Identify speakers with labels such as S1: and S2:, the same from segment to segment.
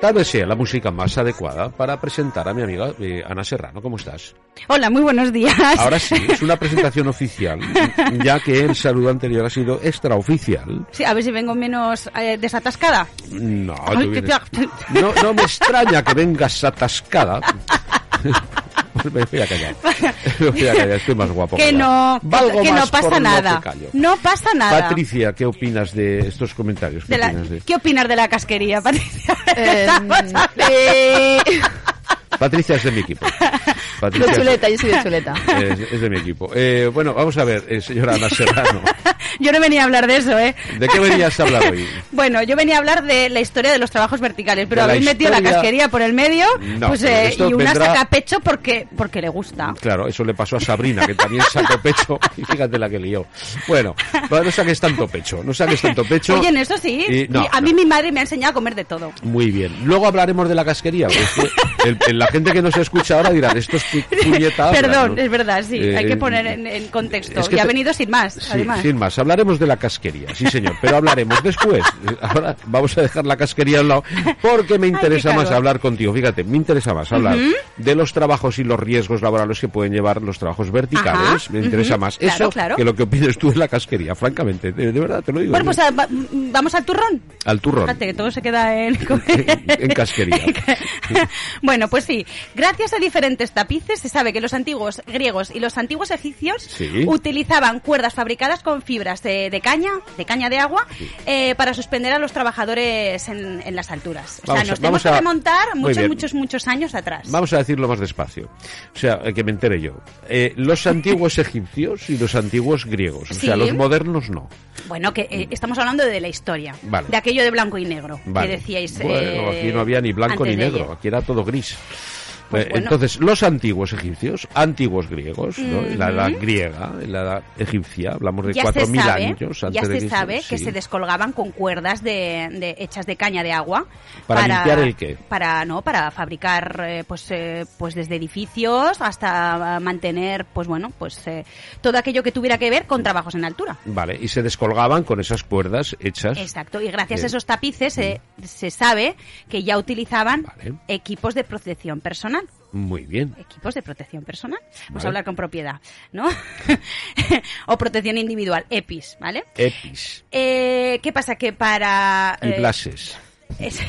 S1: Tal vez sea la música más adecuada para presentar a mi amiga eh, Ana Serrano. ¿Cómo estás?
S2: Hola, muy buenos días.
S1: Ahora sí, es una presentación oficial, ya que el saludo anterior ha sido extraoficial.
S2: Sí, a ver si vengo menos eh, desatascada.
S1: No,
S2: Ay,
S1: tú vienes- no, no me extraña que vengas atascada. me voy a callar. Me voy a callar, estoy más guapo.
S2: Que no, que,
S1: Valgo
S2: que no pasa nada. No pasa nada.
S1: Patricia, ¿qué opinas de estos comentarios? ¿Qué
S2: De la-
S1: opinas de-
S2: ¿Qué opinas de la casquería, Patricia? A-
S3: eh,
S1: Patricia es de mi equipo. Patricia
S3: de chuleta, yo soy de chuleta.
S1: Es, es de mi equipo. Eh, bueno, vamos a ver, eh, señora Ana Serrano.
S2: Yo no venía a hablar de eso, ¿eh?
S1: ¿De qué venías a hablar hoy?
S2: Bueno, yo venía a hablar de la historia de los trabajos verticales, pero habéis metido la casquería por el medio,
S1: No,
S2: pues eh, y una
S1: vendrá-
S2: saca pecho porque porque le gusta.
S1: Claro, eso le pasó a Sabrina, que también sacó pecho, y fíjate la que lió. Bueno, no saques tanto pecho, no saques tanto pecho.
S2: Oye, en eso sí.
S1: Y- no,
S2: y a
S1: no.
S2: mí mi madre me ha enseñado a comer de todo.
S1: Muy bien. Luego hablaremos de la casquería. porque el- el- la gente que nos escucha ahora dirá, esto es pu- puñeta habla",
S2: Perdón,
S1: ¿no?
S2: es verdad, sí.
S1: Eh,
S2: hay que poner en, en contexto.
S1: es que
S2: y ha venido sin más,
S1: Sí,
S2: además.
S1: sin más. Hablaremos de la casquería, sí señor, pero hablaremos después. Eh, Ahora vamos a dejar la casquería a un lado porque me interesa más hablar contigo. Fíjate, me interesa más hablar de los trabajos y los riesgos laborales que pueden llevar los trabajos verticales.
S2: Ajá,
S1: me interesa más
S2: claro,
S1: eso
S2: claro.
S1: que lo que opinas tú de la casquería, francamente. De, de verdad, te lo digo.
S2: Bueno, pues ah, va- vamos al turrón.
S1: Al turrón.
S2: Fíjate que todo se queda en...
S1: en casquería.
S2: bueno, pues sí. Gracias a diferentes tapices se sabe que los antiguos griegos y los antiguos egipcios
S1: Sí.
S2: utilizaban cuerdas fabricadas con fibras de, de caña, de caña de agua, eh, para suspender a los trabajadores en, en las alturas. O
S1: Vamos
S2: sea, nos tenemos que remontar muchos, muchos, muchos años atrás.
S1: Vamos a decirlo más despacio. O sea, eh, que me entere yo. Eh, los antiguos egipcios y los antiguos griegos. O sea, los modernos no.
S2: Bueno, que eh, estamos hablando de la historia,
S1: Vale.
S2: de aquello de blanco y negro
S1: Vale.
S2: que decíais.
S1: Bueno, aquí no había ni blanco ni negro, aquí era todo gris.
S2: Pues
S1: Eh,
S2: bueno.
S1: Entonces, los antiguos egipcios, antiguos griegos, la edad griega, en la edad egipcia, hablamos de
S2: ya se
S1: 4.000
S2: sabe,
S1: años antes
S2: ya
S1: de
S2: se
S1: Cristo,
S2: sabe que
S1: sí.
S2: se descolgaban con cuerdas de, de- hechas de caña de agua
S1: ¿Para limpiar el qué?
S2: para no para fabricar eh, pues eh, pues desde edificios hasta eh, mantener pues bueno pues eh, todo aquello que tuviera que ver con trabajos en altura
S1: Vale, y se descolgaban con esas cuerdas hechas.
S2: Exacto, y gracias a esos tapices eh, se sabe que ya utilizaban
S1: Vale.
S2: equipos de protección personal.
S1: Muy bien.
S2: Equipos de protección personal. Vamos
S1: Vale.
S2: a hablar con propiedad, ¿no? o protección individual, EPIs, ¿vale?
S1: Epis
S2: Eh, ¿Qué pasa? Que para...
S1: y
S2: eh,
S1: blases.
S2: Es-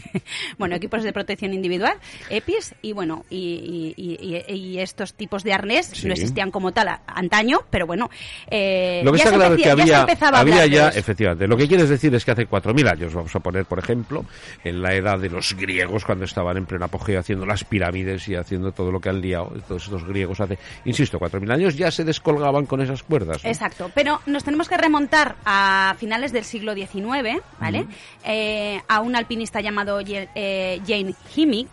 S2: bueno, equipos de protección individual, EPIs, y bueno, y, y- y- y estos tipos de arnés
S1: Sí.
S2: no existían como tal a- antaño, pero bueno, eh,
S1: Lo que está claro es que
S2: ya
S1: había,
S2: a
S1: ya, efectivamente, lo que quieres decir es que hace 4.000 años, vamos a poner, por ejemplo, en la edad de los griegos, cuando estaban en pleno apogeo haciendo las pirámides y haciendo todo lo que han liado, todos estos griegos hace, insisto, 4.000 años, ya se descolgaban con esas cuerdas. ¿no?
S2: Exacto, pero nos tenemos que remontar a finales del siglo XIX, ¿vale? Eh, a un alpinista llamado eh, Jane Himming,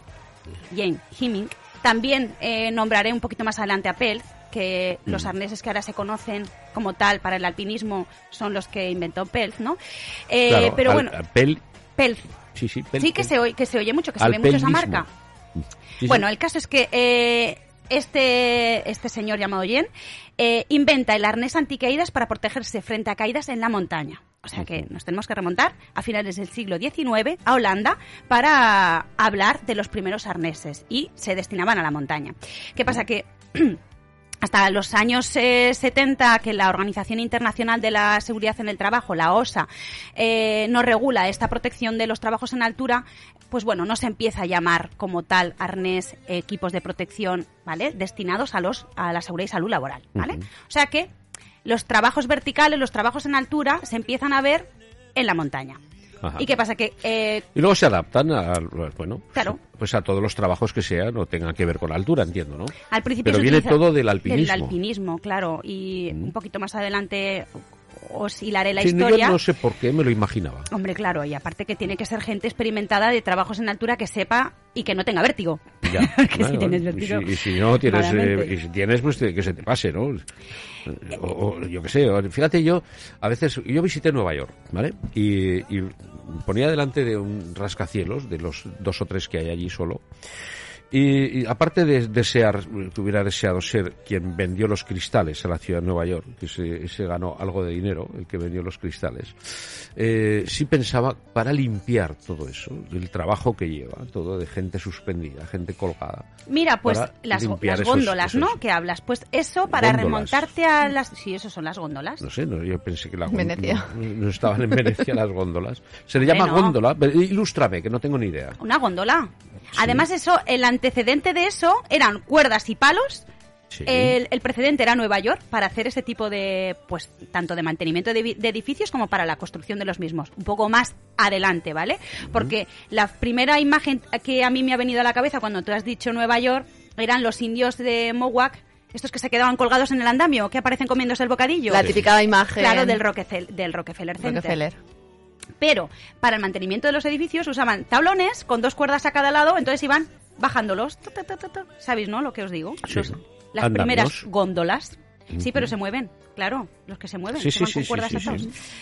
S2: Jane Himming. También eh, nombraré un poquito más adelante a Pelz, que los arneses que ahora se conocen como tal para el alpinismo son los que inventó Pelz, ¿no? Eh,
S1: Claro,
S2: pero
S1: al-
S2: bueno,
S1: a pel-
S2: Pelz,
S1: sí, sí,
S2: sí que se, oye, que se oye mucho, que se ve mucho esa marca.
S1: Sí, sí.
S2: Bueno, el caso es que eh, este, este señor llamado eh, inventa el arnés anticaídas para protegerse frente a caídas en la montaña. O sea que nos tenemos que remontar a finales del siglo XIX a Holanda para hablar de los primeros arneses y se destinaban a la montaña. ¿Qué pasa? Que hasta los años eh, 70 que la Organización Internacional de la Seguridad en el Trabajo, la OSA, eh, no regula esta protección de los trabajos en altura, pues bueno, no se empieza a llamar como tal arnés equipos de protección, ¿vale? Destinados a los a la seguridad y salud laboral, ¿vale? O sea que los trabajos verticales, los trabajos en altura, se empiezan a ver en la montaña.
S1: Ajá.
S2: ¿Y qué pasa? Que eh,
S1: Y luego se adaptan a, bueno,
S2: Claro.
S1: pues a todos los trabajos que sean o tengan que ver con la altura, entiendo, ¿no?
S2: al principio
S1: Pero viene todo del alpinismo.
S2: Del alpinismo, claro. Y un poquito más adelante os hilaré la
S1: Sí,
S2: historia.
S1: Yo no sé por qué me lo imaginaba.
S2: Hombre, claro, y aparte que tiene que ser gente experimentada de trabajos en altura que sepa y que no tenga vértigo.
S1: Ya. Bueno,
S2: si tienes
S1: y
S2: vértigo.
S1: si- Y si, no tienes, eh, y si tienes, pues te- que se te pase, ¿no? O, o yo qué sé. o- Fíjate, yo a veces yo visité Nueva York, ¿vale? Y, y ponía delante de un rascacielos de los dos o tres que hay allí solo. Y, y aparte de desear, que hubiera deseado ser quien vendió los cristales a la ciudad de Nueva York, que se, se ganó algo de dinero, el que vendió los cristales, eh, sí pensaba para limpiar todo eso, el trabajo que lleva, todo de gente suspendida, gente colgada.
S2: Mira, pues las, las
S1: esos-
S2: góndolas,
S1: esos-
S2: ¿no? Que hablas. Pues eso para
S1: Góndolas.
S2: remontarte a las... Sí, eso son las góndolas.
S1: No sé, no, yo pensé que la
S3: Venecia.
S1: No, no estaban en Venecia las góndolas. Se le llama
S2: no.
S1: góndola. pero Ilústrame, que no tengo ni idea.
S2: Una góndola. Además, eso, el antecedente de eso eran cuerdas y palos.
S1: Sí.
S2: El, el precedente era Nueva York para hacer ese tipo de, pues, tanto de mantenimiento de, edificios como para la construcción de los mismos. Un poco más adelante, ¿vale? Porque la primera imagen que a mí me ha venido a la cabeza cuando tú has dicho Nueva York eran los indios de Mowak, estos que se quedaban colgados en el andamio, que aparecen comiéndose el bocadillo.
S3: La típica imagen.
S2: Claro, del Rockefeller, del Rockefeller Center.
S3: Rockefeller.
S2: Pero para el mantenimiento de los edificios usaban tablones con dos cuerdas a cada lado, entonces iban bajándolos. ¿Sabéis, no? Lo que os digo.
S1: Sí.
S2: Los- las primeras góndolas. Sí, pero se mueven, claro, los que se mueven,
S1: Sí, sí,
S2: van
S1: sí,
S2: con cuerdas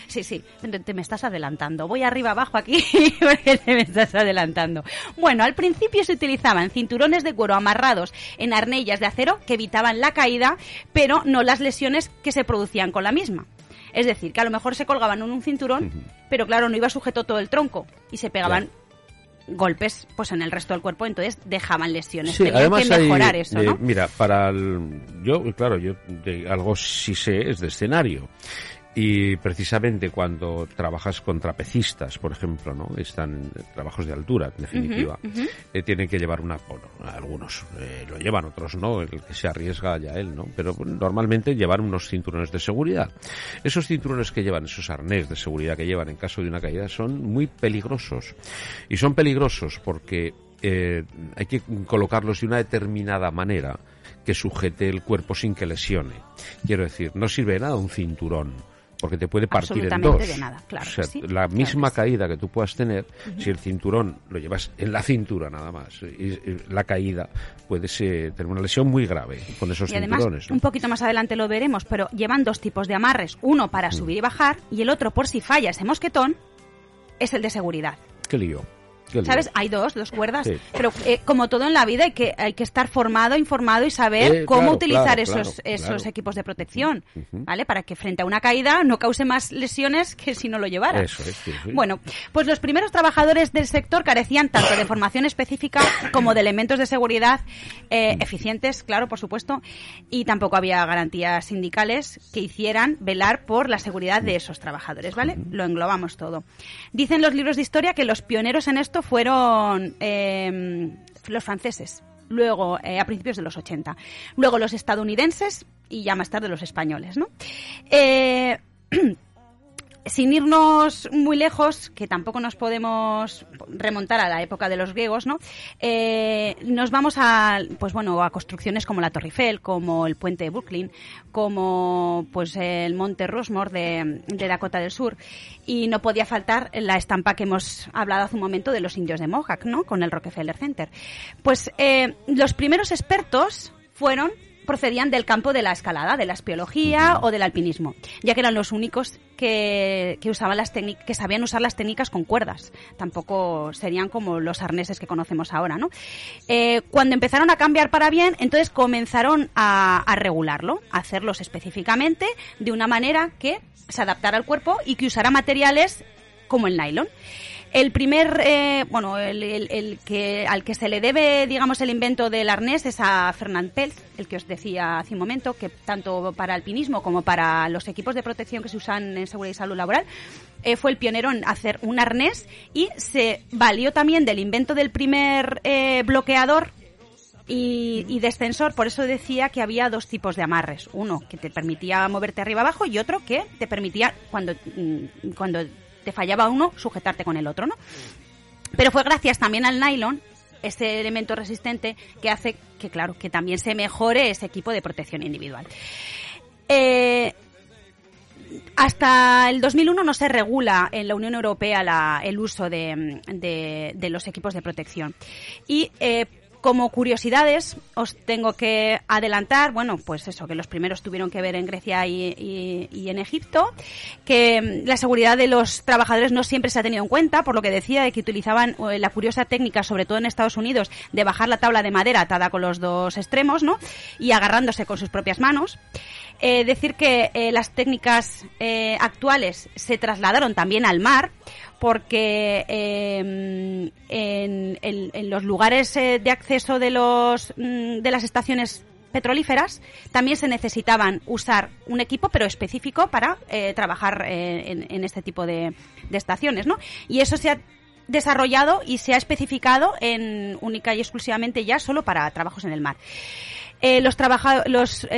S1: sí, sí.
S2: Te, te me estás adelantando. Voy arriba abajo aquí porque te me estás adelantando. Bueno, al principio se utilizaban cinturones de cuero amarrados en arnillas de acero que evitaban la caída, pero no las lesiones que se producían con la misma. Es decir, que a lo mejor se colgaban en un cinturón, pero claro, no iba sujeto todo el tronco y se pegaban golpes pues en el resto del cuerpo, entonces dejaban lesiones.
S1: Sí, además
S2: que
S1: hay,
S2: mejorar eso,
S1: eh,
S2: ¿no?
S1: Mira, para el, yo, claro, yo de algo sí sé es de escenario. Y precisamente cuando trabajas con trapecistas, por ejemplo, ¿no? Están en trabajos de altura, en definitiva. eh, tienen que llevar una, bueno, algunos eh, lo llevan, otros no, el que se arriesga ya él, ¿no? Pero bueno, normalmente llevan unos cinturones de seguridad. Esos cinturones que llevan, esos arnés de seguridad que llevan en caso de una caída son muy peligrosos. Y son peligrosos porque eh, hay que colocarlos de una determinada manera que sujete el cuerpo sin que lesione. Quiero decir, no sirve de nada un cinturón. Porque te puede partir en dos.
S2: de nada, claro
S1: O sea,
S2: sí,
S1: la
S2: claro
S1: misma
S2: sí.
S1: caída que tú puedas tener, si el cinturón lo llevas en la cintura nada más, y, y la caída puede ser, tener una lesión muy grave con esos
S2: Y además,
S1: cinturones. ¿no?
S2: un poquito más adelante lo veremos, pero llevan dos tipos de amarres. Uno para
S1: Mm.
S2: subir y bajar y el otro, por si falla ese mosquetón, es el de seguridad.
S1: Qué lío.
S2: ¿Sabes? Hay dos, dos cuerdas.
S1: Sí.
S2: Pero eh, como todo en la vida, hay que, hay que estar formado, informado y saber
S1: Eh,
S2: cómo
S1: claro,
S2: utilizar
S1: claro,
S2: esos,
S1: claro,
S2: esos
S1: claro.
S2: equipos de protección. ¿Vale? Para que frente a una caída no cause más lesiones que si no lo llevara.
S1: Eso es, sí, sí.
S2: Bueno, pues los primeros trabajadores del sector carecían tanto de formación específica como de elementos de seguridad eh, eficientes, claro, por supuesto, y tampoco había garantías sindicales que hicieran velar por la seguridad de esos trabajadores, ¿vale? Lo englobamos todo. Dicen los libros de historia que los pioneros en esto fueron eh, los franceses. Luego, eh, a principios de los 80. Luego los estadounidenses y ya más tarde los españoles, ¿no? Eh, sin irnos muy lejos, que tampoco nos podemos remontar a la época de los griegos, ¿no? Eh, nos vamos a, pues bueno, a construcciones como la Torre Eiffel, como el puente de Brooklyn, como pues el Monte Rushmore de, Dakota del Sur, y no podía faltar la estampa que hemos hablado hace un momento de los indios de Mohawk, ¿no? Con el Rockefeller Center. Pues eh, los primeros expertos fueron procedían del campo de la escalada, de la espiología o del alpinismo, ya que eran los únicos que, que usaban las técnicas, que sabían usar las técnicas con cuerdas. Tampoco serían como los arneses que conocemos ahora, ¿no? Eh, cuando empezaron a cambiar para bien, entonces comenzaron a, a regularlo, a hacerlos específicamente de una manera que se adaptara al cuerpo y que usara materiales como el nylon. El primer, eh, bueno, el, que, al que se le debe, digamos, el invento del arnés es a Fernand Pelz, el que os decía hace un momento, que tanto para alpinismo como para los equipos de protección que se usan en seguridad y salud laboral, eh, fue el pionero en hacer un arnés y se valió también del invento del primer eh, bloqueador y, y descensor. Por eso decía que había dos tipos de amarres. Uno que te permitía moverte arriba abajo y otro que te permitía, cuando, mm, cuando te fallaba uno, sujetarte con el otro, ¿no? Pero fue gracias también al nylon ese elemento resistente que hace que, claro, que también se mejore ese equipo de protección individual. Eh, hasta el 2001 no se regula en la Unión Europea el uso de los equipos de protección. Y eh, como curiosidades os tengo que adelantar, bueno, pues eso, que los primeros tuvieron que ver en Grecia y, en Egipto, que mm, la seguridad de los trabajadores no siempre se ha tenido en cuenta, por lo que decía de que utilizaban eh, la curiosa técnica, sobre todo en Estados Unidos, de bajar la tabla de madera atada con los dos extremos, ¿no? Y agarrándose con sus propias manos. Eh, decir que eh, las técnicas actuales se trasladaron también al mar porque eh, en, los lugares eh, de acceso de los mm, de las estaciones petrolíferas también se necesitaban usar un equipo pero específico para eh, trabajar eh, en, este tipo de, estaciones ¿no? y eso se ha desarrollado y se ha especificado en única y exclusivamente ya solo para trabajos en el mar los trabaja los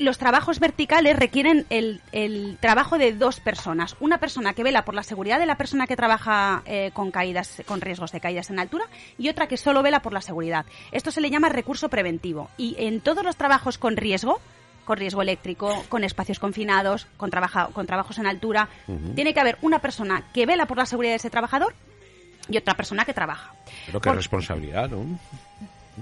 S2: los trabajos verticales requieren el, el trabajo de dos personas. Una persona que vela por la seguridad de la persona que trabaja eh, con caídas, con riesgos de caídas en altura, y otra que solo vela por la seguridad. Esto se le llama recurso preventivo. Y en todos los trabajos con riesgo, con riesgo eléctrico, con espacios confinados, con, trabaja- con trabajos en altura, tiene que haber una persona que vela por la seguridad de ese trabajador y otra persona que trabaja.
S1: Pero qué
S2: Por-
S1: responsabilidad, ¿no?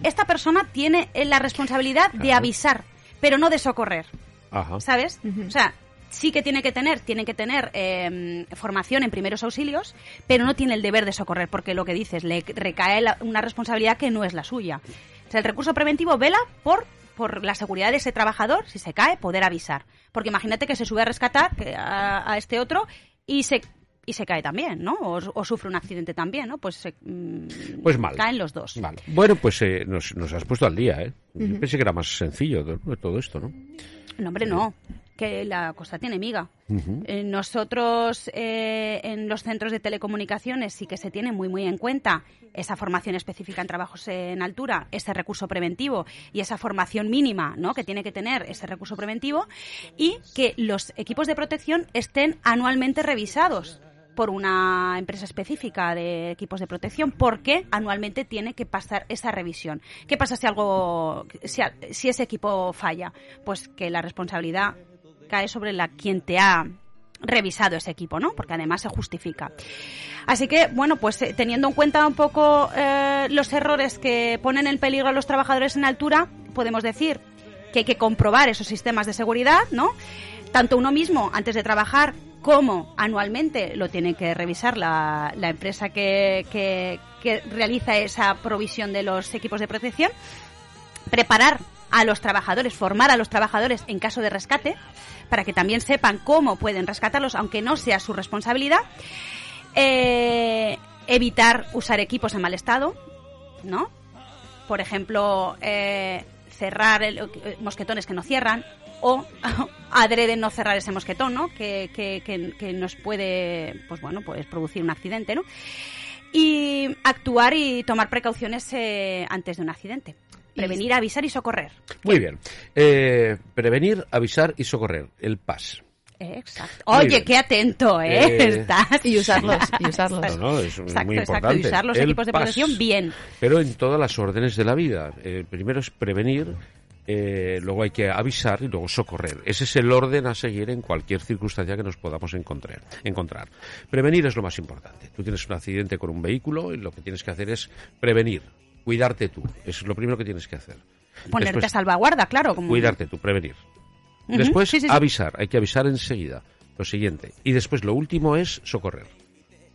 S2: Esta persona tiene eh, la responsabilidad de avisar, pero no de socorrer.
S1: Ajá.
S2: ¿sabes? O sea, sí que tiene que tener, tiene que tener eh, formación en primeros auxilios, pero no tiene el deber de socorrer, porque lo que dices, le recae la- una responsabilidad que no es la suya. O sea, el recurso preventivo vela por por la seguridad de ese trabajador, si se cae, poder avisar. Porque imagínate que se sube a rescatar a este otro y se y se cae también, ¿no? O, o sufre un accidente también, ¿no? Pues, se, mm,
S1: Pues mal.
S2: caen los dos.
S1: Bueno, pues eh, nos, nos has puesto al día, ¿eh? Yo pensé que era más sencillo de- todo esto, ¿no?
S2: No, hombre, no. Que la cosa tiene miga. Eh, nosotros eh, en los centros de telecomunicaciones sí que se tiene muy, muy en cuenta esa formación específica en trabajos en altura, ese recurso preventivo y esa formación mínima ¿no? que tiene que tener ese recurso preventivo y que los equipos de protección estén anualmente revisados por una empresa específica de equipos de protección porque anualmente tiene que pasar esa revisión. ¿Qué pasa si algo si, ese equipo falla? Pues que la responsabilidad cae sobre la quien te ha revisado ese equipo, ¿no? Porque además se justifica. Así que, bueno, pues eh, teniendo en cuenta un poco eh, los errores que ponen en peligro a los trabajadores en altura, podemos decir que hay que comprobar esos sistemas de seguridad, ¿no? Tanto uno mismo antes de trabajar como anualmente lo tiene que revisar la, la empresa que, que- que realiza esa provisión de los equipos de protección. Preparar a los trabajadores, formar a los trabajadores en caso de rescate, para que también sepan cómo pueden rescatarlos, aunque no sea su responsabilidad. Eh, evitar usar equipos en mal estado, ¿no? Por ejemplo, eh, cerrar el- eh, mosquetones que no cierran o adrede no cerrar ese mosquetón, ¿no? Que, que- que- que nos puede, pues bueno, pues producir un accidente, ¿no? Y actuar y tomar precauciones eh, antes de un accidente. Prevenir, avisar y socorrer.
S1: Muy bien. Eh, prevenir, avisar y socorrer. El PAS.
S2: Exacto.
S1: Muy
S2: Oye,
S1: bien.
S2: qué atento, ¿eh?
S1: Eh,
S2: Estás.
S3: Y usarlos, y usarlos.
S1: No, no, es
S2: Exacto,
S1: muy
S2: exacto.
S1: importante.
S2: Usar los
S1: El
S2: equipos de
S1: PAS.
S2: protección bien.
S1: Pero en todas las órdenes de la vida. Eh, primero es prevenir, eh, luego hay que avisar y luego socorrer. Ese es el orden a seguir en cualquier circunstancia que nos podamos encontrar. encontrar. Prevenir es lo más importante. Tú tienes un accidente con un vehículo y lo que tienes que hacer es prevenir, cuidarte tú. Eso es lo primero que tienes que hacer.
S2: Ponerte
S1: Después,
S2: a salvaguarda, claro. Como...
S1: Cuidarte tú, prevenir. Después,
S2: sí, sí, sí.
S1: avisar. Hay que avisar enseguida. Lo siguiente. Y después, lo último es socorrer.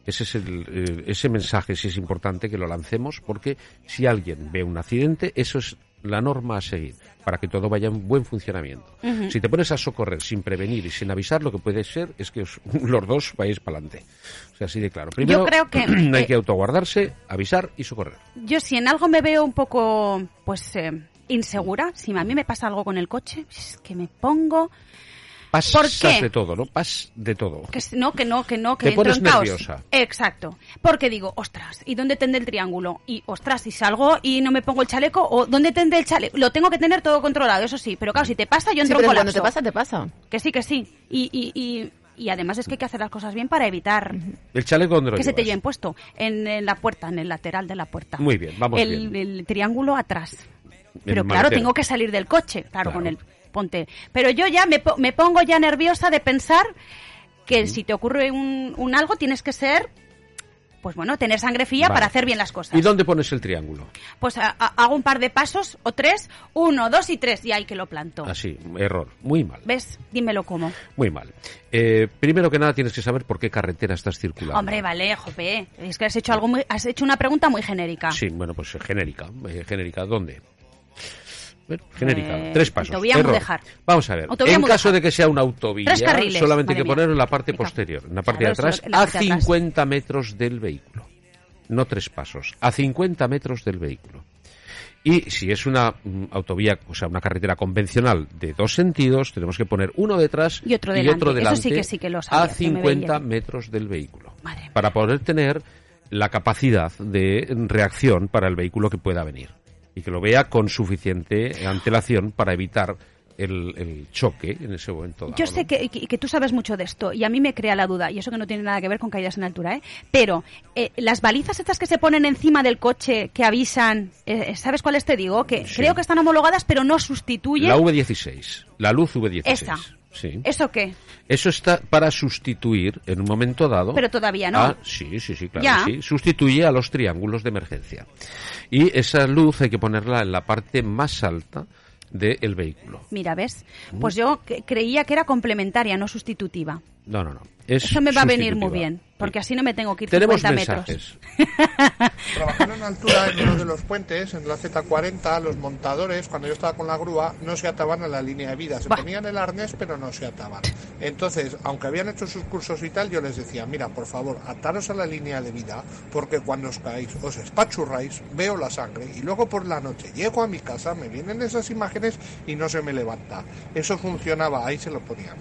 S1: Ese, es el, eh, ese mensaje sí es importante que lo lancemos porque si alguien ve un accidente, eso es la norma a seguir para que todo vaya en buen funcionamiento. Si te pones a socorrer sin prevenir y sin avisar, lo que puede ser es que os- los dos vayáis para adelante. O sea, así de claro. Primero,
S2: creo que,
S1: hay
S2: eh,
S1: que autoguardarse, avisar y socorrer.
S2: Yo si en algo me veo un poco, pues, eh, insegura, si a mí me pasa algo con el coche, es que me pongo
S1: pasas
S2: ¿Por qué?
S1: de todo, ¿no? Pas de todo.
S2: Que no, que no, que no, que
S1: Te
S2: entro
S1: pones
S2: en caos.
S1: nerviosa.
S2: Exacto. Porque digo, ostras, ¿y dónde tendré el triángulo? Y ostras, si salgo y no me pongo el chaleco, o ¿dónde tendré el chaleco? Lo tengo que tener todo controlado, eso sí. Pero claro, si te pasa, yo
S3: Sí,
S2: entro
S3: pero
S2: en
S3: cuando
S2: colapso.
S3: te pasa, te pasa.
S2: Que sí, que sí. Y, y, y, y además es que hay que hacer las cosas bien para evitar
S1: ¿El chaleco dónde lo
S2: que se te lleven puesto. En, en la puerta, en el lateral de la puerta.
S1: Muy bien, vamos
S2: el,
S1: bien.
S2: el triángulo atrás. Pero
S1: el
S2: claro,
S1: maletero.
S2: tengo que salir del coche, claro,
S1: Claro.
S2: con el ponte. Pero yo ya me, me pongo ya nerviosa de pensar que si te ocurre un, un algo tienes que ser, pues bueno, tener sangre fría
S1: Vale.
S2: para hacer bien las cosas.
S1: ¿Y dónde pones el triángulo?
S2: Pues a- a- hago un par de pasos o tres, uno, dos y tres, y ahí que lo planto.
S1: Así, error. Muy mal.
S2: ¿Ves? Dímelo cómo.
S1: Muy mal. Eh, primero que nada tienes que saber por qué carretera estás circulando.
S2: Hombre, vale, jope. Es que has hecho algo muy, has hecho una pregunta muy genérica.
S1: Sí, bueno, pues genérica. eh, genérica, ¿dónde? Bueno, genérica,
S2: Eh,
S1: tres pasos. Error. Vamos a ver. En caso de que sea una autovía, solamente hay que ponerlo en la parte posterior, en la parte
S2: Claro,
S1: de atrás, a
S2: parte de atrás.
S1: 50 metros del vehículo. No tres pasos, a 50 metros del vehículo. Y si es una mm, autovía, o sea, una carretera convencional de dos sentidos, tenemos que poner uno detrás
S2: Y otro delante. Eso
S1: delante
S2: sí que sí que lo sabía,
S1: a
S2: que me
S1: 50
S2: veía.
S1: metros del vehículo.
S2: Madre.
S1: Para poder tener la capacidad de reacción para el vehículo que pueda venir. Y que lo vea con suficiente antelación para evitar el, el choque en ese momento. dado,
S2: Yo
S1: ¿no?
S2: sé que, que- que tú sabes mucho de esto y a mí me crea la duda, y eso que no tiene nada que ver con caídas en altura, ¿eh? Pero eh, las balizas estas que se ponen encima del coche que avisan, eh, ¿sabes cuáles te digo? Que
S1: Sí.
S2: creo que están homologadas, pero no sustituyen.
S1: La V16, la luz V16.
S2: Esa.
S1: Sí.
S2: ¿Eso qué?
S1: Eso está para sustituir en un momento dado.
S2: Pero todavía no.
S1: a- sí, sí, sí, claro.
S2: Ya.
S1: que Sí. Sustituye a los triángulos de emergencia. Y esa luz hay que ponerla en la parte más alta del vehículo.
S2: Mira, ¿ves? Pues yo creía que era complementaria, no sustitutiva.
S1: No, no, no. Es
S2: Eso me va a venir muy bien, porque
S1: Sí.
S2: así no me tengo que ir
S1: Tenemos
S2: 50
S1: mensajes.
S2: metros.
S4: Trabajando en altura en uno de los puentes, en la Z40, los montadores, cuando yo estaba con la grúa, no se ataban a la línea de vida. Se
S2: Bah.
S4: ponían el arnés, pero no se ataban. Entonces, aunque habían hecho sus cursos y tal, yo les decía, mira, por favor, ataros a la línea de vida, porque cuando os caéis, os espachurráis, veo la sangre, y luego por la noche llego a mi casa, me vienen esas imágenes y no se me levanta. Eso funcionaba, ahí se lo ponían.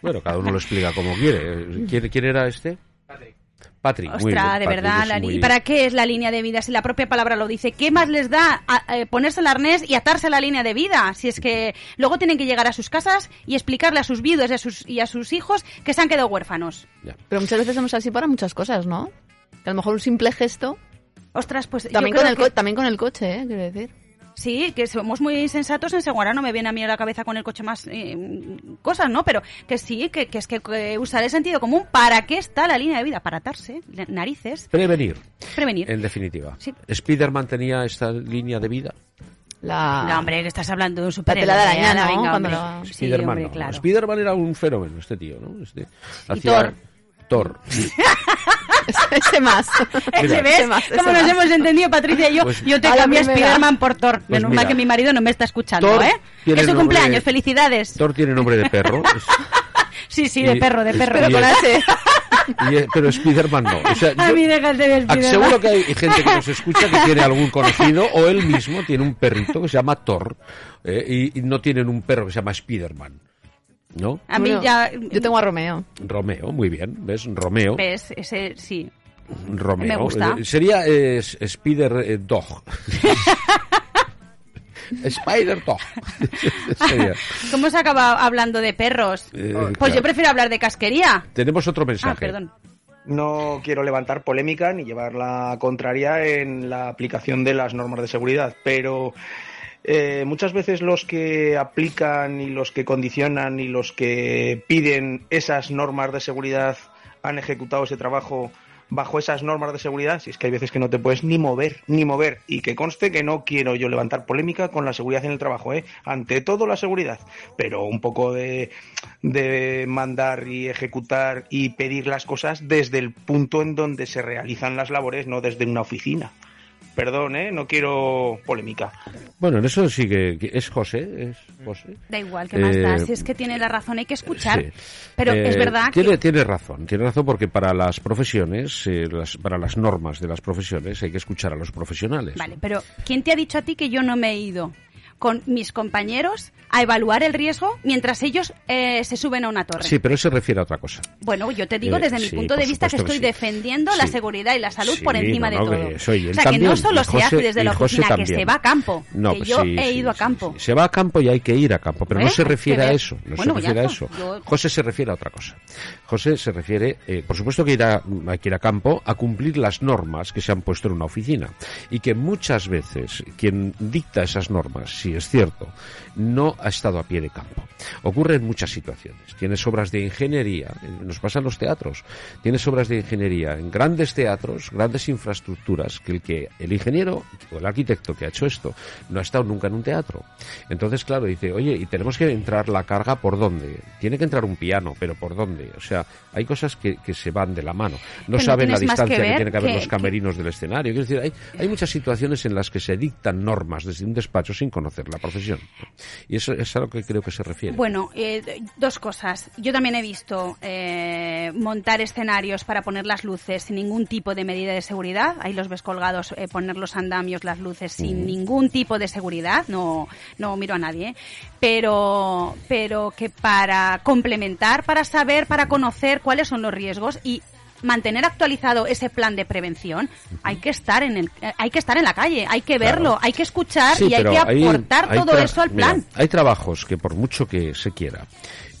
S1: Bueno, cada uno lo explica como quiere. ¿Quién, quién era este? Patrick. Patrick, muy
S2: Ostras,
S1: bien,
S2: de
S1: Patrick
S2: verdad, la
S1: muy-
S2: ¿y para qué es la línea de vida? Si la propia palabra lo dice, ¿qué más les da a- eh, ponerse el arnés y atarse a la línea de vida? Si es que luego tienen que llegar a sus casas y explicarle a sus viudos y a sus, y a sus hijos que se han quedado huérfanos.
S1: Ya.
S3: Pero muchas veces somos así para muchas cosas, ¿no? Que a lo mejor un simple gesto,
S2: Ostras, pues yo
S3: también,
S2: creo
S3: con el,
S2: que-
S3: también con el coche, ¿eh? Quiero decir.
S2: Sí, que somos muy sensatos en Seguara, no me viene a mí a la cabeza con el coche más eh, cosas, ¿no? Pero que sí, que, que es que, que usar el sentido común. ¿Para qué está la línea de vida? Para atarse, narices,
S1: Prevenir,
S2: prevenir.
S1: en definitiva.
S2: Sí.
S1: ¿Spiderman tenía esta línea de vida?
S3: La...
S2: No, hombre, que estás hablando de un
S3: La
S2: superhéroe.
S3: tela de araña, ¿no?
S2: venga,
S3: Cuando
S2: hombre.
S3: la-
S2: Sí,
S1: Spiderman
S2: hombre,
S1: no.
S2: claro.
S1: Spiderman era un fenómeno, este tío, ¿no? Este,
S2: Thor.
S1: Thor.
S3: Ese más.
S2: Ese. ¿ves?
S3: Ese más, ese
S2: ¿Cómo nos
S3: más.
S2: hemos entendido, Patricia y yo?
S1: Pues-
S2: yo te cambié a. Spiderman por Thor.
S1: Pues
S2: Menos
S1: mira.
S2: mal que mi marido no me está escuchando,
S1: Thor
S2: ¿eh?
S1: tiene
S2: Es su cumpleaños,
S1: de-
S2: felicidades.
S1: Thor tiene nombre de perro. es-
S2: Sí, sí, de
S1: y-
S2: perro, de perro.
S3: Pero con H.
S1: y pero Spiderman no. O sea,
S2: A mí déjate de Spiderman.
S1: Seguro que hay gente que nos escucha que tiene algún conocido o él mismo tiene un perrito que se llama Thor eh, y, y no tienen un perro que se llama Spiderman. ¿No?
S2: A mí
S3: Bueno,
S2: ya...
S3: Yo tengo a Romeo.
S1: Romeo, muy bien, ¿ves? Romeo.
S2: ¿Ves? Ese, sí.
S1: Romeo.
S2: Me gusta.
S1: Eh, Sería eh, S- Spider eh, Dog. Spider Dog.
S2: ¿Cómo se acaba hablando de perros?
S1: Eh,
S2: pues
S1: claro.
S2: yo prefiero hablar de casquería.
S1: Tenemos otro
S2: Ah,
S1: mensaje.
S2: perdón.
S5: No quiero levantar polémica ni llevar la contraria en la aplicación de las normas de seguridad, pero eh, muchas veces los que aplican y los que condicionan y los que piden esas normas de seguridad han ejecutado ese trabajo bajo esas normas de seguridad, si es que hay veces que no te puedes ni mover, ni mover, y que conste que no quiero yo levantar polémica con la seguridad en el trabajo, ¿eh? ante todo la seguridad, pero un poco de, de mandar y ejecutar y pedir las cosas desde el punto en donde se realizan las labores, no desde una oficina. Perdón, ¿eh? no quiero polémica.
S1: Bueno, en eso sí que, que es José, es José.
S2: Da igual, ¿qué más
S1: Eh,
S2: da? Si es que tiene la razón, hay que escuchar.
S1: Sí.
S2: Pero
S1: Eh,
S2: es verdad
S1: tiene,
S2: que...
S1: tiene razón, tiene razón porque para las profesiones, eh, las- para las normas de las profesiones hay que escuchar a los profesionales.
S2: Vale, pero ¿quién te ha dicho a ti que yo no me he ido con mis compañeros a evaluar el riesgo mientras ellos eh, se suben a una torre.
S1: Sí, pero eso se refiere a otra cosa.
S2: Bueno, yo te digo
S1: Eh,
S2: desde mi
S1: sí,
S2: punto de vista que estoy
S1: que sí.
S2: defendiendo la seguridad y la salud por encima
S1: no,
S2: de todo.
S1: eso,
S2: o sea, que no solo se hace desde la oficina, que se va a campo.
S1: No,
S2: que
S1: pues
S2: yo he ido a campo.
S1: Se va a campo y hay que ir a campo, pero no se refiere a eso. No
S2: Bueno,
S1: se refiere a eso.
S2: Yo-
S1: José se refiere a otra cosa. José se refiere, eh, por supuesto que ir a, hay que ir a campo a cumplir las normas que se han puesto en una oficina y que muchas veces quien dicta esas normas, si es cierto, no ha estado a pie de campo. Ocurre en muchas situaciones. Tienes obras de ingeniería, nos pasa en los teatros, tienes obras de ingeniería en grandes teatros, grandes infraestructuras, que el que el ingeniero o el arquitecto que ha hecho esto no ha estado nunca en un teatro. Entonces, claro, dice, oye, y tenemos que entrar la carga por dónde? Tiene que entrar un piano, pero ¿por dónde? O sea, hay cosas que, que se van de la mano. No
S2: Que no
S1: saben la
S2: que
S1: distancia que,
S2: ver
S1: tiene que haber
S2: que-
S1: los camerinos del escenario. Quiero decir, hay, hay muchas situaciones en las que se dictan normas desde un despacho sin conocer la profesión. Y eso es a lo que creo que se refiere.
S2: Bueno, eh, dos cosas. Yo también he visto eh, montar escenarios para poner las luces sin ningún tipo de medida de seguridad. Ahí los ves colgados, eh, poner los andamios, las luces sin ningún tipo de seguridad. No, no miro a nadie. Pero, pero que para complementar, para saber, para conocer cuáles son los riesgos y mantener actualizado ese plan de prevención, hay que estar en el, hay que estar en la calle, hay que
S1: Claro.
S2: verlo, hay que escuchar
S1: Sí,
S2: y hay que aportar
S1: hay
S2: todo eso al
S1: mira,
S2: plan.
S1: hay trabajos que por mucho que se quiera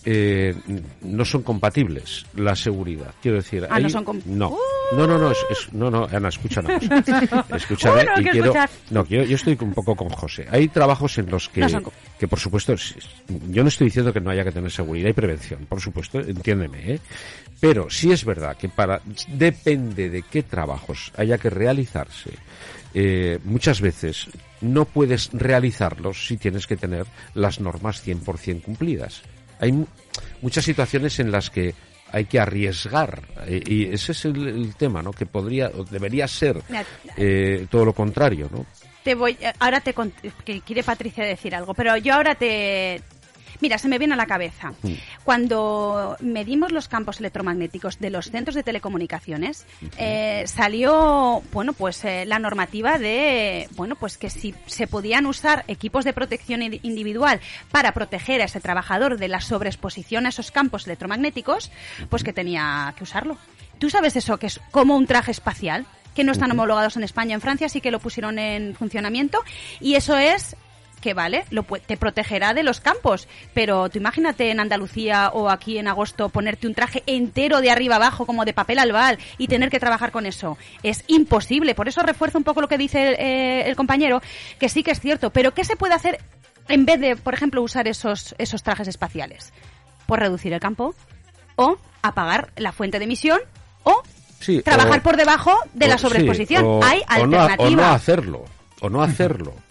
S1: eh, no son compatibles la seguridad. Quiero decir,
S2: Ah,
S1: hay-
S2: no son
S1: no.
S2: Uh.
S1: no, no, no, es, es- no, no, Ana. Escúchame
S2: Bueno, hay
S1: y quiero,
S2: escuchar.
S1: no, yo, yo estoy un poco con José. Hay trabajos en los que,
S2: No son
S1: que por supuesto, es- yo no estoy diciendo que no haya que tener seguridad y prevención, por supuesto, entiéndeme, ¿eh? Pero sí es verdad que para, depende de qué trabajos haya que realizarse, eh, muchas veces no puedes realizarlos si tienes que tener las normas 100% cumplidas. Hay mu- muchas situaciones en las que hay que arriesgar eh, y ese es el, el tema, ¿no? Que podría o debería ser eh, todo lo contrario, ¿no?
S2: te voy ahora te que quiere Patricia decir algo pero yo ahora te mira se me viene a la cabeza.
S1: Mm.
S2: cuando medimos los campos electromagnéticos de los centros de telecomunicaciones eh, salió bueno pues eh, la normativa de bueno pues que si se podían usar equipos de protección indi- individual para proteger a ese trabajador de la sobreexposición a esos campos electromagnéticos pues que tenía que usarlo. Tú sabes eso que es como un traje espacial que no están homologados en España, en Francia sí que lo pusieron en funcionamiento y eso es que vale, lo, te protegerá de los campos, pero tú imagínate en Andalucía o aquí en agosto ponerte un traje entero de arriba abajo como de papel albal y tener que trabajar con eso. Es imposible, por eso refuerzo un poco lo que dice eh, el compañero, que sí que es cierto, pero ¿qué se puede hacer en vez de, por ejemplo, usar esos, esos trajes espaciales? Pues reducir el campo o apagar la fuente de emisión o
S1: Sí,
S2: trabajar
S1: o-
S2: por debajo de la
S1: sí,
S2: sobreexposición.
S1: o-
S2: Hay
S1: o no,
S2: alternativa.
S1: o no hacerlo, o no hacerlo.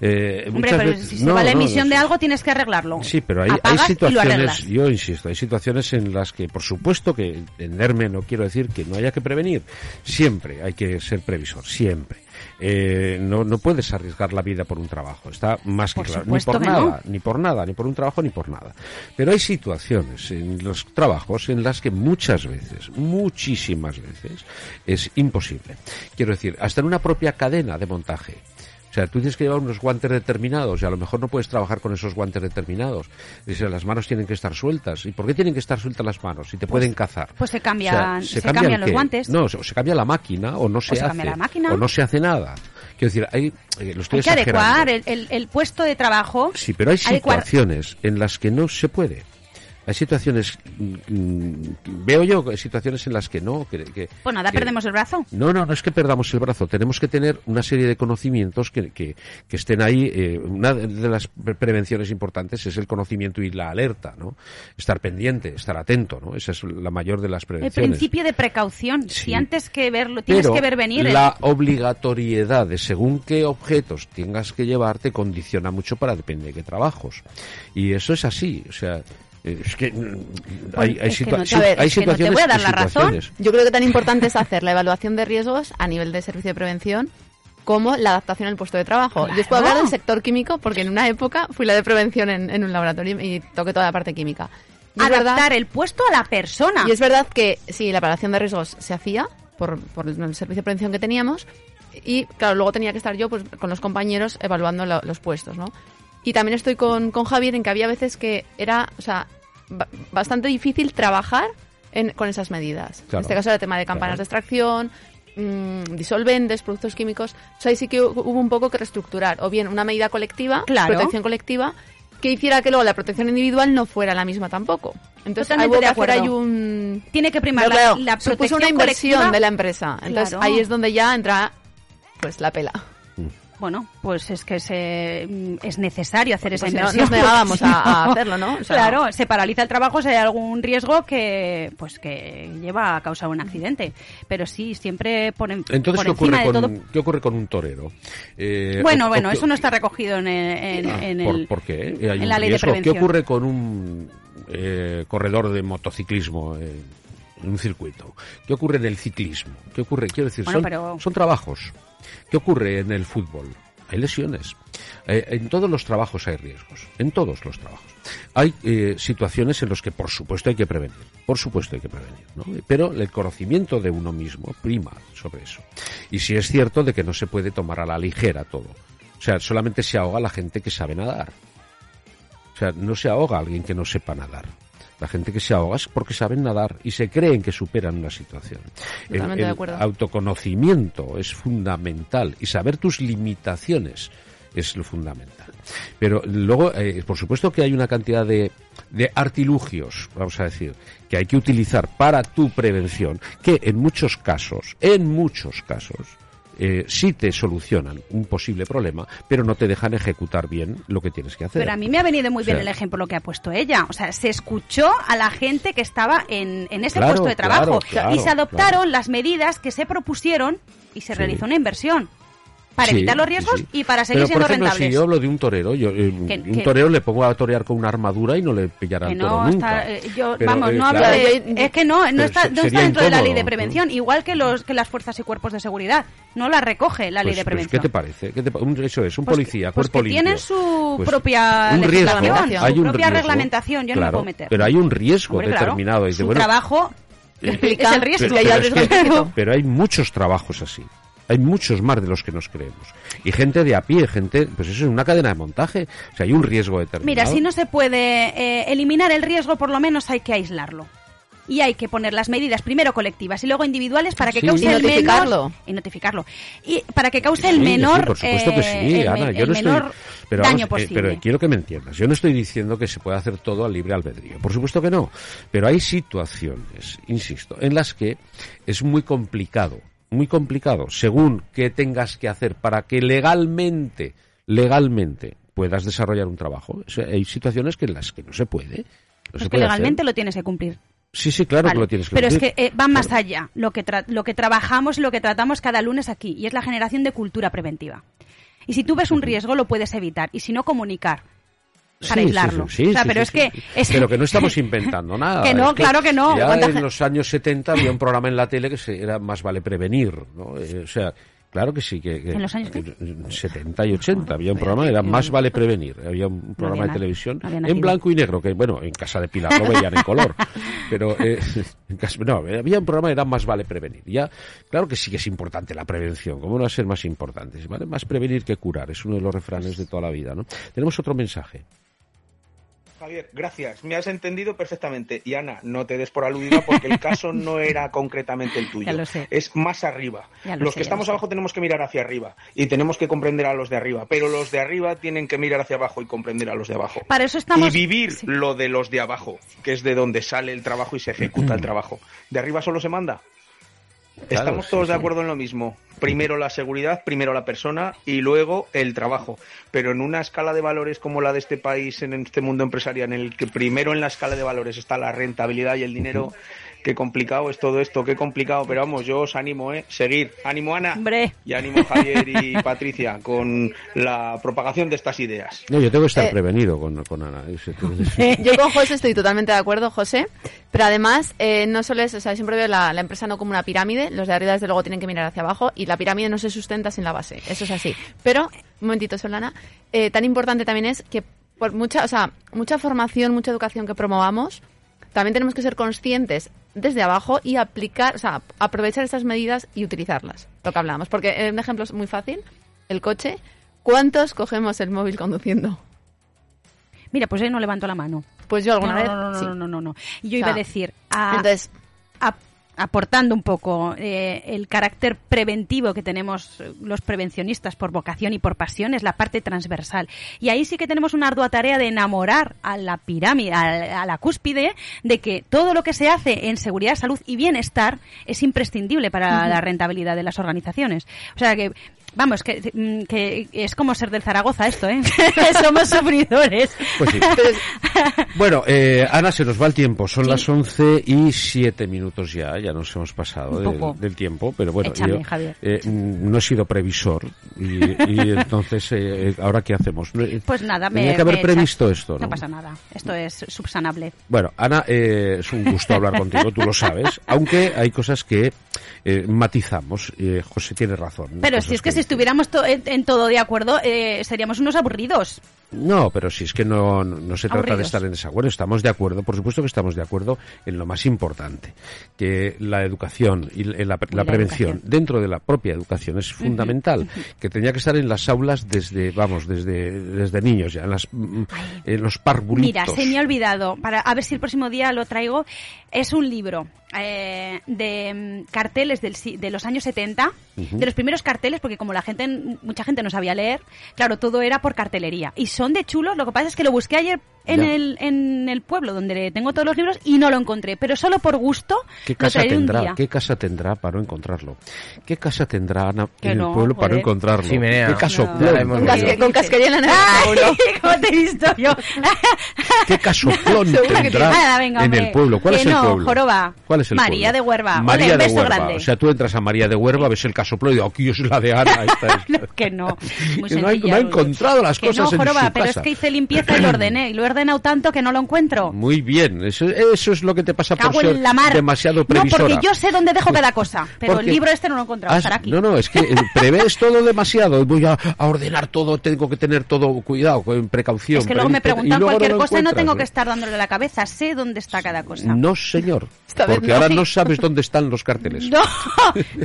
S1: Eh,
S2: Hombre, pero
S1: veces-
S2: si se
S1: no,
S2: va la emisión
S1: no,
S2: de algo tienes que arreglarlo.
S1: Sí, pero hay, situaciones, yo insisto, hay situaciones en las que, por supuesto que entenderme no quiero decir que no haya que prevenir. Siempre hay que ser previsor, siempre. Eh, no, no puedes arriesgar la vida por un trabajo, está más que
S2: Por
S1: claro. Ni por nada,
S2: no.
S1: ni por nada, ni por un trabajo, ni por nada. Pero hay situaciones en los trabajos en las que muchas veces, muchísimas veces, es imposible. Quiero decir, hasta en una propia cadena de montaje. O sea, tú tienes que llevar unos guantes determinados y a lo mejor no puedes trabajar con esos guantes determinados. O sea, las manos tienen que estar sueltas. ¿Y por qué tienen que estar sueltas las manos? Si te pueden cazar.
S2: pues se
S1: O sea,
S2: cambian- se
S1: cambia
S2: cambian los guantes.
S1: No, o se cambia la máquina o no se,
S2: se
S1: hace.
S2: cambia la máquina.
S1: O no se hace nada. Quiero decir, hay, eh, lo estoy
S2: Hay que adecuar el, el- el puesto de trabajo.
S1: Sí, pero hay
S2: adecuar-
S1: situaciones en las que no se puede. Hay situaciones, mm, mm, veo yo situaciones en las que no. Que, que-
S2: Pues nada,
S1: que-
S2: perdemos el brazo.
S1: No, no, no es que perdamos el brazo. Tenemos que tener una serie de conocimientos que, que, que estén ahí. eh, una de las pre- prevenciones importantes es el conocimiento y la alerta, ¿no? Estar pendiente, estar atento, ¿no? Esa es la mayor de las
S2: El
S1: prevenciones.
S2: principio de precaución.
S1: Sí.
S2: Si antes que verlo, tienes
S1: Pero
S2: que ver venir. el-
S1: la obligatoriedad de según qué objetos tengas que llevar te condiciona mucho para depende de qué trabajos. Y eso es así, o sea, es que mm, hay, hay,
S2: es que
S1: situa-
S2: no
S3: ver,
S1: hay
S3: es que
S2: no te
S1: situaciones
S2: voy a dar la razón.
S1: situaciones.
S3: Yo creo que tan importante es hacer la evaluación de riesgos a nivel de servicio de prevención como la adaptación al puesto de trabajo. Yo os puedo
S2: Claro.
S3: hablar del sector químico porque en una época fui la de prevención en, en un laboratorio y toqué toda la parte química. Y es verdad-
S2: adaptar el puesto a la persona.
S3: y es verdad que sí, la evaluación de riesgos se hacía por, por el servicio de prevención que teníamos y claro, luego tenía que estar yo pues con los compañeros evaluando lo- los puestos, ¿no? Y también estoy con, con Javier en que había veces que era, o sea, ba- bastante difícil trabajar en- con esas medidas.
S1: Claro.
S3: En este caso era el tema de campanas
S1: Claro.
S3: de extracción, mm, disolventes, productos químicos. O sea, ahí sí que hu- hubo un poco que reestructurar. O bien una medida colectiva,
S2: Claro.
S3: protección colectiva, que hiciera que luego la protección individual no fuera la misma tampoco. Entonces
S2: de
S3: que hacer
S2: acuerdo.
S3: un...
S2: Tiene que primar la,
S3: claro,
S2: la
S3: supuso
S2: protección
S3: una inversión
S2: colectiva.
S3: de la empresa. Entonces
S2: Claro.
S3: ahí es donde ya entra pues la pela.
S2: Bueno, pues es que se, mm, es necesario hacer esa
S3: Pues si no,
S2: inversión.
S3: nos negábamos a- hacerlo, ¿no? O sea-
S2: claro, se paraliza el trabajo si hay algún riesgo que pues que lleva a causar un accidente. Pero sí, siempre ponen
S1: Entonces,
S2: por
S1: ¿qué ocurre,
S2: encima de
S1: con,
S2: todo.
S1: un- ¿qué ocurre con un torero? Eh,
S2: Bueno,
S1: o-
S2: bueno,
S1: o-
S2: eso no está recogido en, el- en,
S1: Ah,
S2: en
S1: ¿por,
S2: el,
S1: por qué? Hay
S2: en la ley de
S1: riesgo. ¿Qué
S2: prevención.
S1: ocurre con un eh, corredor de motociclismo eh, en un circuito? ¿Qué ocurre en el ciclismo? ¿Qué ocurre? Quiero decir,
S2: Bueno,
S1: son,
S2: pero-
S1: son trabajos. ¿Qué ocurre en el fútbol? Hay lesiones. Eh, en todos los trabajos hay riesgos. En todos los trabajos. Hay eh, situaciones en las que, por supuesto, hay que prevenir. Por supuesto, hay que prevenir. ¿no? Pero el conocimiento de uno mismo prima sobre eso. Y si es cierto de que no se puede tomar a la ligera todo. O sea, solamente se ahoga la gente que sabe nadar. O sea, no se ahoga alguien que no sepa nadar. La gente que se ahoga es porque saben nadar y se creen que superan una situación. El-
S3: Totalmente
S1: el,
S3: de acuerdo.
S1: autoconocimiento es fundamental y saber tus limitaciones es lo fundamental. Pero luego, eh, por supuesto que hay una cantidad de, de artilugios, vamos a decir, que hay que utilizar para tu prevención, que en muchos casos, en muchos casos, eh, sí te solucionan un posible problema, pero no te dejan ejecutar bien lo que tienes que hacer.
S2: Pero a mí me ha venido muy
S1: O
S2: bien el ejemplo que ha puesto ella. O sea, se escuchó a la gente que estaba en, en ese
S1: Claro,
S2: puesto de trabajo
S1: claro,
S2: y se adoptaron las medidas que se propusieron y se
S1: Sí.
S2: realizó una inversión para
S1: Sí,
S2: evitar los riesgos
S1: sí.
S2: y para seguir
S1: Pero,
S2: siendo
S1: por ejemplo,
S2: rentables.
S1: si yo hablo de un torero, yo, eh,
S2: Que-
S1: un
S2: que-
S1: torero le pongo a torear con una armadura y no le pillará el toro
S2: no
S1: nunca.
S2: está, eh, yo,
S1: Pero,
S2: vamos,
S1: eh,
S2: no hablo
S1: claro.
S2: de, es que no, no está, no está dentro de la ley de
S1: incómodo,
S2: prevención, igual que los que las fuerzas y cuerpos de seguridad, no la recoge la ley
S1: Pues-
S2: de
S1: pues,
S2: prevención.
S1: ¿Qué te parece? ¿Qué te un- eso es, un
S2: Pues
S1: policía,
S2: pues
S1: cuerpo
S2: que
S1: limpio.
S2: tienen su
S1: Pues,
S2: propia
S1: un riesgo, hay
S2: su propia
S1: riesgo,
S2: reglamentación, yo no me
S1: claro,
S2: puedo meter.
S1: Pero hay un riesgo
S2: Hombre, claro,
S1: determinado. y de,
S2: su
S1: bueno,
S2: trabajo es el riesgo.
S1: es que- pero hay muchos trabajos así. Hay muchos más de los que nos creemos. Y gente de a pie, gente, pues eso es una cadena de montaje. O sea, hay un riesgo determinado.
S2: Mira, si no se puede eh, eliminar el riesgo, por lo menos hay que aislarlo. Y hay que poner las medidas primero colectivas y luego individuales para que
S1: Sí.
S2: cause
S3: Y
S2: el menor y notificarlo y para que cause el
S1: Sí,
S2: menor
S1: sí, por supuesto que sí,
S2: eh, el,
S1: Ana,
S2: men-
S1: yo
S2: el
S1: no estoy-
S2: menor
S1: pero
S2: daño
S1: vamos, eh,
S2: posible.
S1: pero quiero que me entiendas. Yo no estoy diciendo que se pueda hacer todo al libre albedrío. Por supuesto que no. Pero hay situaciones, insisto, en las que es muy complicado, muy complicado, según qué tengas que hacer para que legalmente, legalmente puedas desarrollar un trabajo. O sea, hay situaciones que en las que no se puede. No
S2: Pues
S1: se
S2: que
S1: puede
S2: legalmente
S1: hacer.
S2: lo tienes que cumplir.
S1: Sí, sí, claro
S2: Vale.
S1: que lo tienes que
S2: Pero es que eh, va más
S1: Claro.
S2: allá lo que, tra- lo que trabajamos y lo que tratamos cada lunes aquí, y es la generación de cultura preventiva. Y si tú ves un riesgo, lo puedes evitar, y si no, comunicar para
S1: Sí,
S2: aislarlo.
S1: sí, sí,
S2: o sea, pero es que... es-
S1: Pero que no estamos inventando nada.
S2: Que no,
S1: es
S2: claro que no.
S1: Ya
S2: ¿Cuánta
S1: en los años 70 había un programa en la tele que se, era más vale prevenir, ¿no? Eh, o sea, claro que sí. Que, que-
S2: ¿En los años qué?
S1: en 70 y 80 había un programa, era más vale prevenir. Había un programa de televisión
S2: no
S1: en blanco y negro, que bueno, en casa de Pilar lo veían en color. Pero eh, en casa- no, había un programa que era más vale prevenir. Ya, claro que sí que es importante la prevención. ¿Cómo no va a ser más importante? ¿Vale? Más prevenir que curar. Es uno de los refranes de toda la vida, ¿no? Tenemos otro mensaje.
S5: Javier, gracias. Me has entendido perfectamente. Y Ana, no te des por aludida porque el caso no era concretamente el tuyo.
S2: Ya lo sé.
S5: Es más arriba.
S2: Ya lo
S5: los
S2: sé,
S5: que estamos
S2: lo sé.
S5: abajo tenemos que mirar hacia arriba y tenemos que comprender a los de arriba. Pero los de arriba tienen que mirar hacia abajo y comprender a los de abajo.
S2: Para eso estamos...
S5: Y vivir
S2: Sí.
S5: lo de los de abajo, que es de donde sale el trabajo y se ejecuta el trabajo. ¿De arriba solo se manda?
S1: Claro,
S5: Estamos
S1: sí,
S5: todos de
S1: sí.
S5: acuerdo en lo mismo. Primero la seguridad, primero la persona y luego el trabajo. Pero en una escala de valores como la de este país, en este mundo empresarial, en el que primero en la escala de valores está la rentabilidad y el dinero, qué complicado es todo esto, qué complicado. Pero vamos, yo os animo, ¿eh? Seguir. Ánimo Ana.
S2: Hombre.
S5: Y ánimo Javier y Patricia con la propagación de estas ideas.
S1: No, yo tengo que estar
S3: Eh,
S1: prevenido con, con Ana. Ese-
S3: Yo con José estoy totalmente de acuerdo, José. Pero además, eh, no solo es, o sea, siempre veo la, la empresa no como una pirámide. Los de arriba, desde luego, tienen que mirar hacia abajo. Y la pirámide no se sustenta sin la base. Eso es así. Pero, un momentito, Solana. eh, tan importante también es que por mucha, o sea, mucha formación, mucha educación que promovamos, también tenemos que ser conscientes desde abajo y aplicar, o sea, aprovechar estas medidas y utilizarlas. Lo que hablábamos. Porque eh, un ejemplo es muy fácil. El coche. ¿Cuántos cogemos el móvil conduciendo?
S2: Mira, pues él no levantó la mano.
S3: Pues yo alguna
S2: no,
S3: vez.
S2: No, no,
S3: sí.
S2: no, no, no, no. Yo
S3: O
S2: iba a decir, a-
S3: Entonces,
S2: a- aportando un poco eh, el carácter preventivo que tenemos eh, los prevencionistas por vocación y por pasión es la parte transversal. Y ahí sí que tenemos una ardua tarea de enamorar a la pirámide, a, a la cúspide, de que todo lo que se hace en seguridad, salud y bienestar es imprescindible para la rentabilidad de las organizaciones. O sea que Vamos, que, mm, que es como ser del Zaragoza esto, ¿eh? Somos sufridores.
S1: Pues sí. Bueno, eh, Ana, se nos va el tiempo. Son las 11 y 7 minutos ya. Ya nos hemos pasado del, tiempo. Pero bueno,
S2: Échame,
S1: yo,
S2: Javier.
S1: eh, no he sido previsor. Y, y entonces, eh, ¿ahora qué hacemos?
S2: Pues nada, me,
S1: Tenía que haber
S2: me
S1: previsto esto, ¿no?
S2: No pasa nada. Esto es subsanable.
S1: Bueno, Ana, eh, es un gusto hablar contigo, tú lo sabes. Aunque hay cosas que eh, matizamos. José tiene razón.
S2: Pero si es que si estuviéramos to- en, en todo de acuerdo, eh, seríamos unos aburridos.
S1: No, pero si es que no, no, no se trata de estar en desacuerdo, estamos de acuerdo, por supuesto que estamos de acuerdo en lo más importante, que la educación y la, la
S2: la
S1: prevención
S2: educación.
S1: dentro de la propia educación es fundamental, que tenía que estar en las aulas desde, vamos, desde, desde niños ya, en, las, mm, en los parvulitos.
S2: Mira, se me ha olvidado, para a ver si el próximo día lo traigo, es un libro eh, de mm, carteles del, de los años 70, de los primeros carteles, porque como la gente, mucha gente no sabía leer, claro, todo era por cartelería. Y son de chulos, lo que pasa es que lo busqué ayer en,
S1: Ya.
S2: el, en el pueblo donde tengo todos los libros y no lo encontré, pero solo por gusto
S1: ¿Qué casa
S2: traeré un
S1: tendrá?
S2: día.
S1: ¿Qué casa tendrá para no encontrarlo? ¿Qué casa tendrá Ana en
S2: no,
S1: el pueblo para no
S2: joder.
S1: encontrarlo?
S6: Chimenea.
S1: ¿Qué?
S6: No. La hemos
S3: con, casque- con casquería en la.
S2: ¿Cómo te he visto yo?
S1: ¿Qué casoplón tendrá
S2: Nada, venga,
S1: en el pueblo? ¿Cuál es el
S2: no,
S1: pueblo?
S2: joroba.
S1: ¿Cuál es el
S2: María
S1: pueblo?
S2: de Huerva.
S1: María
S2: Ole,
S1: de Huerva.
S2: grande.
S1: O sea, tú entras a María de Huerva, ves el casoplón y digo, aquí es la de Ana. Esta es.
S2: No, que no. Muy
S1: Que no ha-
S2: sencilla,
S1: no ha
S2: oye.
S1: encontrado las cosas
S2: no,
S1: en
S2: joroba,
S1: su
S2: pero
S1: casa.
S2: es que hice limpieza y lo ordené. Y lo ordenado tanto que no lo encuentro.
S1: Muy bien, eso, eso es lo que te pasa por
S2: Cago
S1: ser
S2: la mar.
S1: demasiado
S2: no,
S1: previsora.
S2: porque yo sé dónde dejo cada cosa. Pero
S1: Porque
S2: el libro este no lo he encontrado.
S1: has-
S2: Estará aquí.
S1: No, no, es que eh, prevés todo demasiado. Voy a, a ordenar todo, tengo que tener todo cuidado, con precaución.
S2: es que luego me preguntan
S1: luego
S2: cualquier cosa y no tengo que estar dándole la cabeza. Sé dónde está cada cosa.
S1: No, señor.
S3: Esta
S1: Porque
S3: no.
S1: ahora no sabes dónde están los carteles.
S2: No,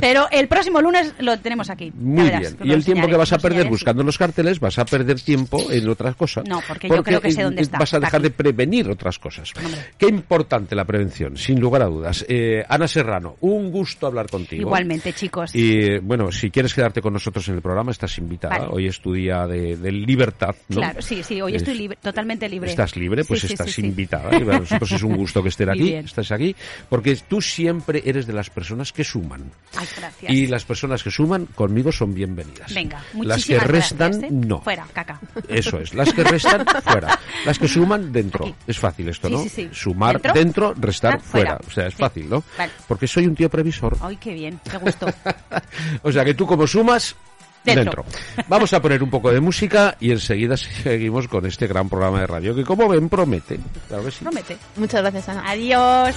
S2: pero el próximo lunes lo tenemos aquí.
S1: Muy
S2: verás,
S1: bien. Y el tiempo que vas a perder buscando los carteles, vas a perder tiempo en otras cosas.
S2: No, porque yo creo que sé
S1: eh,
S2: dónde está,
S1: Vas a dejar
S2: aquí.
S1: de prevenir otras cosas. Qué importante la prevención, sin lugar a dudas. Eh, Ana Serrano, un gusto hablar contigo.
S2: Igualmente, chicos.
S1: Y bueno, si quieres quedarte con nosotros en el programa, estás invitada.
S2: Vale.
S1: Hoy es tu día de, de libertad. ¿no?
S2: Claro, sí, sí. Hoy
S1: Es-
S2: estoy libre, totalmente libre.
S1: Estás libre, pues
S2: Sí, sí,
S1: estás
S2: sí,
S1: invitada. Y para nosotros es un gusto que estés aquí, estás aquí, porque tú siempre eres de las personas que suman.
S2: Ay, gracias.
S1: Y las personas que suman conmigo son bienvenidas.
S2: Venga,
S1: Las que
S2: muchísimas
S1: restan,
S2: gracias, ¿eh?
S1: no.
S2: Fuera, caca.
S1: Eso es. Las que restan, fuera. Las que suman, dentro.
S2: Aquí.
S1: Es fácil esto,
S2: Sí,
S1: ¿no?
S2: sí, sí.
S1: Sumar
S2: ¿Dentro?
S1: dentro, restar
S2: Ah, fuera.
S1: fuera. O sea, es
S2: Sí.
S1: fácil, ¿no?
S2: Vale.
S1: Porque soy un tío previsor.
S2: Ay, qué bien, qué gusto.
S1: O sea, que tú como sumas,
S2: Dentro.
S1: dentro. Vamos a poner un poco de música y enseguida seguimos con este gran programa de radio que, como ven, promete. Claro que sí.
S2: Promete.
S3: Muchas gracias, Ana.
S2: Adiós.